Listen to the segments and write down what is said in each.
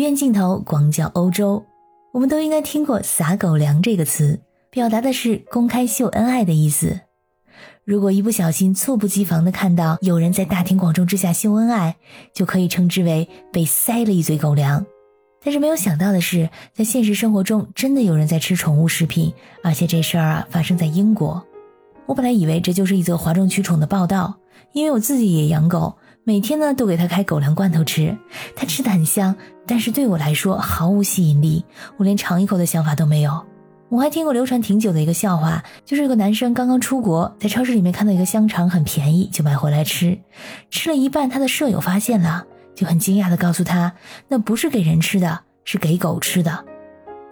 鱼眼镜头广角欧洲，我们都应该听过“撒狗粮”这个词，表达的是公开秀恩爱的意思。如果一不小心猝不及防的看到有人在大庭广众之下秀恩爱，就可以称之为被塞了一嘴狗粮。但是没有想到的是，在现实生活中真的有人在吃宠物食品，而且这事儿啊发生在英国。我本来以为这就是一则哗众取宠的报道，因为我自己也养狗，每天呢都给它开狗粮罐头吃，它吃的很香，但是对我来说毫无吸引力，我连尝一口的想法都没有。我还听过流传挺久的一个笑话，就是有个男生刚刚出国，在超市里面看到一个香肠很便宜，就买回来吃，吃了一半，他的舍友发现了。就很惊讶的告诉他，那不是给人吃的，是给狗吃的。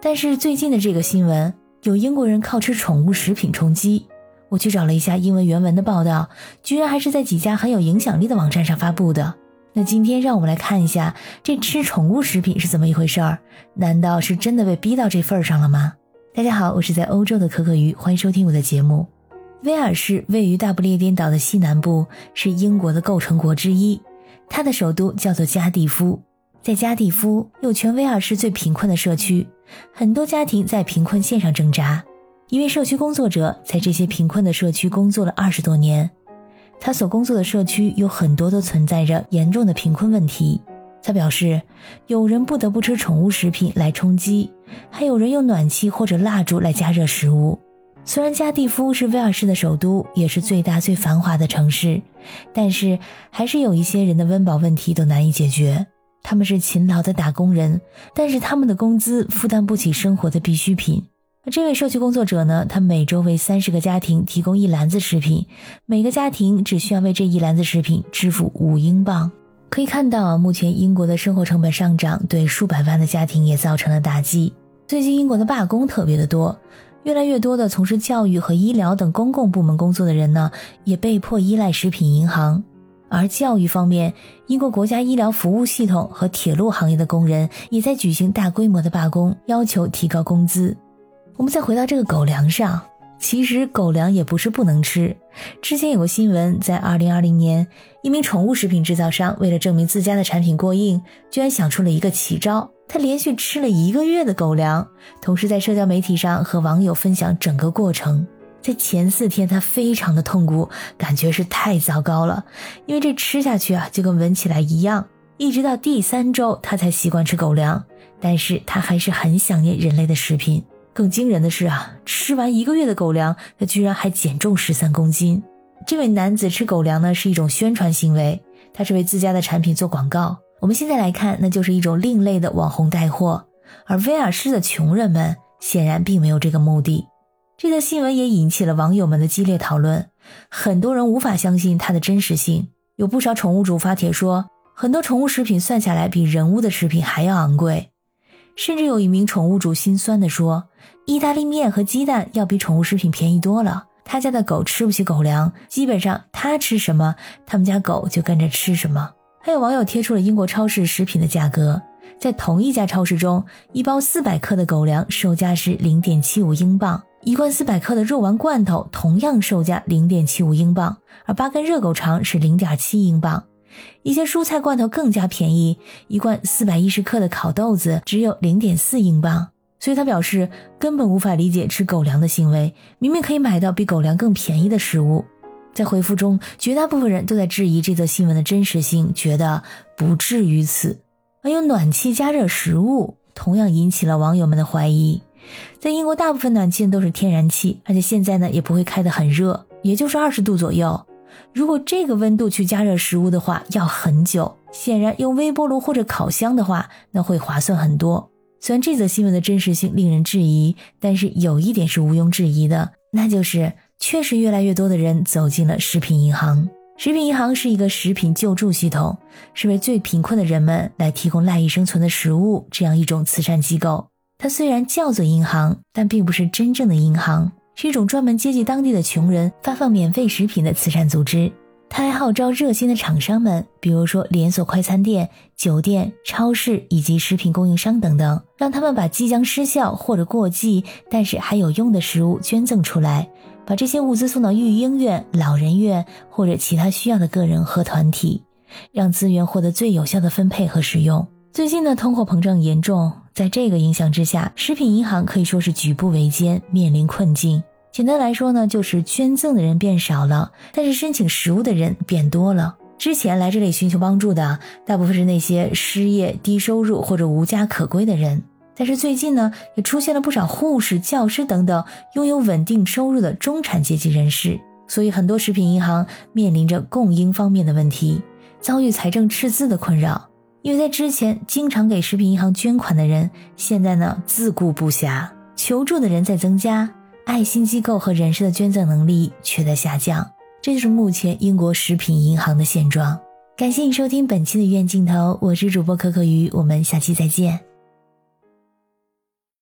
但是最近的这个新闻，有英国人靠吃宠物食品充饥。我去找了一下英文原文的报道，居然还是在几家很有影响力的网站上发布的。那今天让我们来看一下，这吃宠物食品是怎么一回事儿？难道是真的被逼到这份儿上了吗？大家好，我是在欧洲的可可鱼，欢迎收听我的节目。威尔士位于大不列颠岛的西南部，是英国的构成国之一。它的首都叫做加蒂夫，在加蒂夫有全威尔士最贫困的社区，很多家庭在贫困线上挣扎。一位社区工作者在这些贫困的社区工作了二十多年，他所工作的社区有很多都存在着严重的贫困问题。他表示，有人不得不吃宠物食品来充饥，还有人用暖气或者蜡烛来加热食物。虽然加蒂夫是威尔士的首都，也是最大最繁华的城市，但是还是有一些人的温饱问题都难以解决。他们是勤劳的打工人，但是他们的工资负担不起生活的必需品。这位社区工作者呢，他每周为三十个家庭提供一篮子食品，每个家庭只需要为这一篮子食品支付五英镑。可以看到，目前英国的生活成本上涨，对数百万的家庭也造成了打击。最近英国的罢工特别的多。越来越多的从事教育和医疗等公共部门工作的人呢，也被迫依赖食品银行。而教育方面，英国国家医疗服务系统和铁路行业的工人也在举行大规模的罢工，要求提高工资。我们再回到这个狗粮上，其实狗粮也不是不能吃。之前有个新闻，在2020年，一名宠物食品制造商为了证明自家的产品过硬，居然想出了一个奇招。他连续吃了一个月的狗粮，同时在社交媒体上和网友分享整个过程。在前四天，他非常的痛苦，感觉是太糟糕了，因为这吃下去啊就跟闻起来一样。一直到第三周，他才习惯吃狗粮，但是他还是很想念人类的食品。更惊人的是啊，吃完一个月的狗粮，他居然还减重十三公斤。这位男子吃狗粮呢是一种宣传行为，他是为自家的产品做广告。我们现在来看，那就是一种另类的网红带货，而威尔士的穷人们显然并没有这个目的。这则新闻也引起了网友们的激烈讨论，很多人无法相信它的真实性。有不少宠物主发帖说，很多宠物食品算下来比人物的食品还要昂贵，甚至有一名宠物主心酸地说，意大利面和鸡蛋要比宠物食品便宜多了。他家的狗吃不起狗粮，基本上他吃什么，他们家狗就跟着吃什么。还有网友贴出了英国超市食品的价格，在同一家超市中，一包四百克的狗粮售价是零点七五英镑，一罐四百克的肉丸罐头同样售价零点七五英镑，而八根热狗肠是零点七英镑。一些蔬菜罐头更加便宜，一罐四百一十克的烤豆子只有零点四英镑。所以他表示根本无法理解吃狗粮的行为，明明可以买到比狗粮更便宜的食物。在回复中，绝大部分人都在质疑这则新闻的真实性，觉得不至于此。而用暖气加热食物，同样引起了网友们的怀疑。在英国，大部分暖气都是天然气，而且现在呢也不会开得很热，也就是二十度左右。如果这个温度去加热食物的话，要很久。显然，用微波炉或者烤箱的话，那会划算很多。虽然这则新闻的真实性令人质疑，但是有一点是毋庸置疑的，那就是。确实，越来越多的人走进了食品银行。食品银行是一个食品救助系统，是为最贫困的人们来提供赖以生存的食物这样一种慈善机构。它虽然叫做银行，但并不是真正的银行，是一种专门接济当地的穷人、发放免费食品的慈善组织。他还号召热心的厂商们，比如说连锁快餐店、酒店、超市以及食品供应商等等，让他们把即将失效或者过季但是还有用的食物捐赠出来。把这些物资送到育婴院、老人院或者其他需要的个人和团体，让资源获得最有效的分配和使用。最近呢，通货膨胀严重，在这个影响之下，食品银行可以说是举步维艰，面临困境。简单来说呢，就是捐赠的人变少了，但是申请食物的人变多了。之前来这里寻求帮助的，大部分是那些失业、低收入或者无家可归的人。但是最近呢，也出现了不少护士、教师等等拥有稳定收入的中产阶级人士，所以很多食品银行面临着供应方面的问题，遭遇财政赤字的困扰。因为在之前经常给食品银行捐款的人，现在呢自顾不暇，求助的人在增加，爱心机构和人士的捐赠能力却在下降。这就是目前英国食品银行的现状。感谢你收听本期的医院镜头，我是主播可可鱼，我们下期再见。